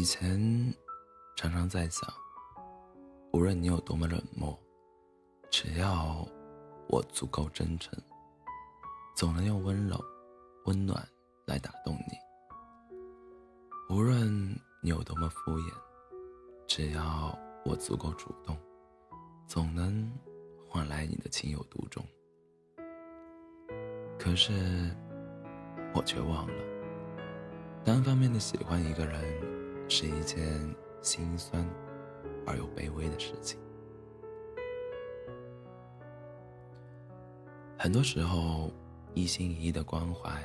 以前常常在想，无论你有多么冷漠，只要我足够真诚，总能用温柔、温暖来打动你；无论你有多么敷衍，只要我足够主动，总能换来你的情有独钟。可是，我却忘了，单方面的喜欢一个人是一件心酸而又卑微的事情。很多时候，一心一意的关怀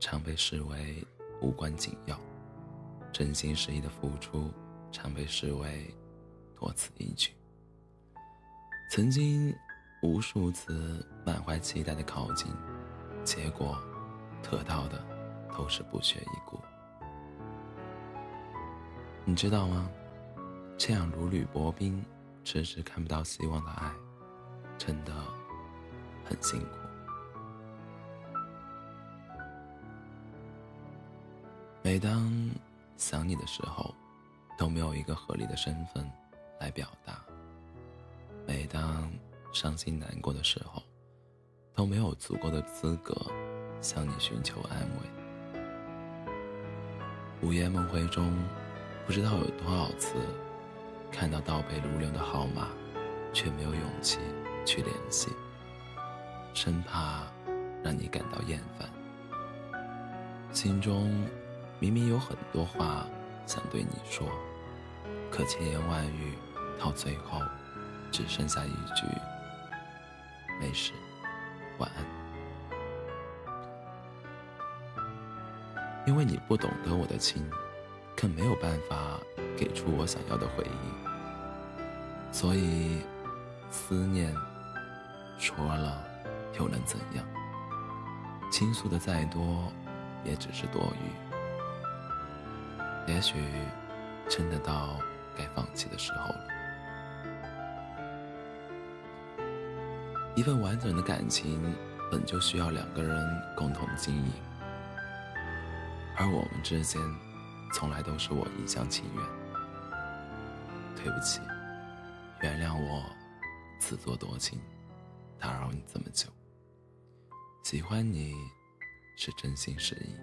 常被视为无关紧要，真心实意的付出常被视为多此一举。曾经无数次满怀期待的靠近。结果，得到的都是不屑一顾。你知道吗？这样如履薄冰、迟迟看不到希望的爱，真的很辛苦。每当想你的时候，都没有一个合理的身份来表达；每当伤心难过的时候，都没有足够的资格向你寻求安慰。午夜梦回中，不知道有多少次看到倒背如流的号码，却没有勇气去联系，生怕让你感到厌烦。心中明明有很多话想对你说，可千言万语到最后，只剩下一句“没事”。晚安，因为你不懂得我的情，却没有办法给出我想要的回应，所以思念说了又能怎样？倾诉的再多，也只是多余。也许真的到该放弃的时候了。一份完整的感情本就需要两个人共同经营，而我们之间从来都是我一厢情愿。对不起，原谅我自作多情，打扰你这么久。喜欢你是真心实意，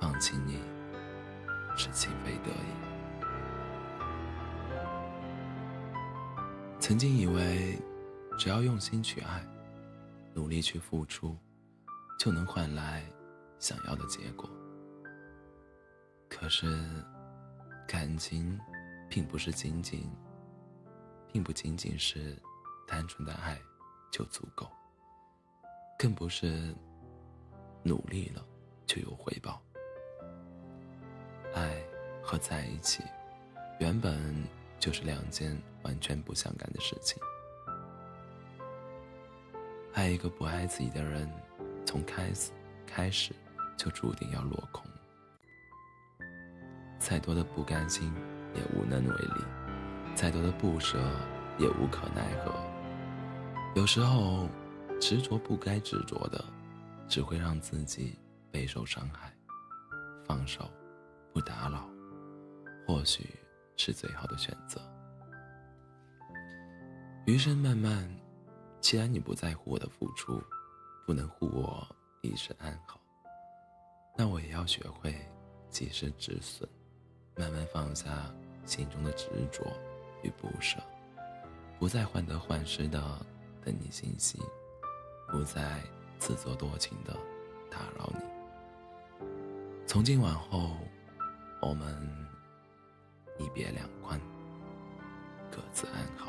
放弃你是情非得已。曾经以为。只要用心去爱，努力去付出，就能换来想要的结果。可是，感情并不是仅仅，并不仅仅是单纯的爱就足够，更不是努力了就有回报。爱和在一起，原本就是两件完全不相干的事情。爱一个不爱自己的人，从开始开始就注定要落空。再多的不甘心也无能为力，再多的不舍也无可奈何。有时候，执着不该执着的，只会让自己备受伤害。放手，不打扰，或许是最好的选择。余生漫漫。既然你不在乎我的付出，不能护我一生安好，那我也要学会及时止损，慢慢放下心中的执着与不舍，不再患得患失的等你信息，不再自作多情的打扰你。从今往后，我们一别两宽，各自安好。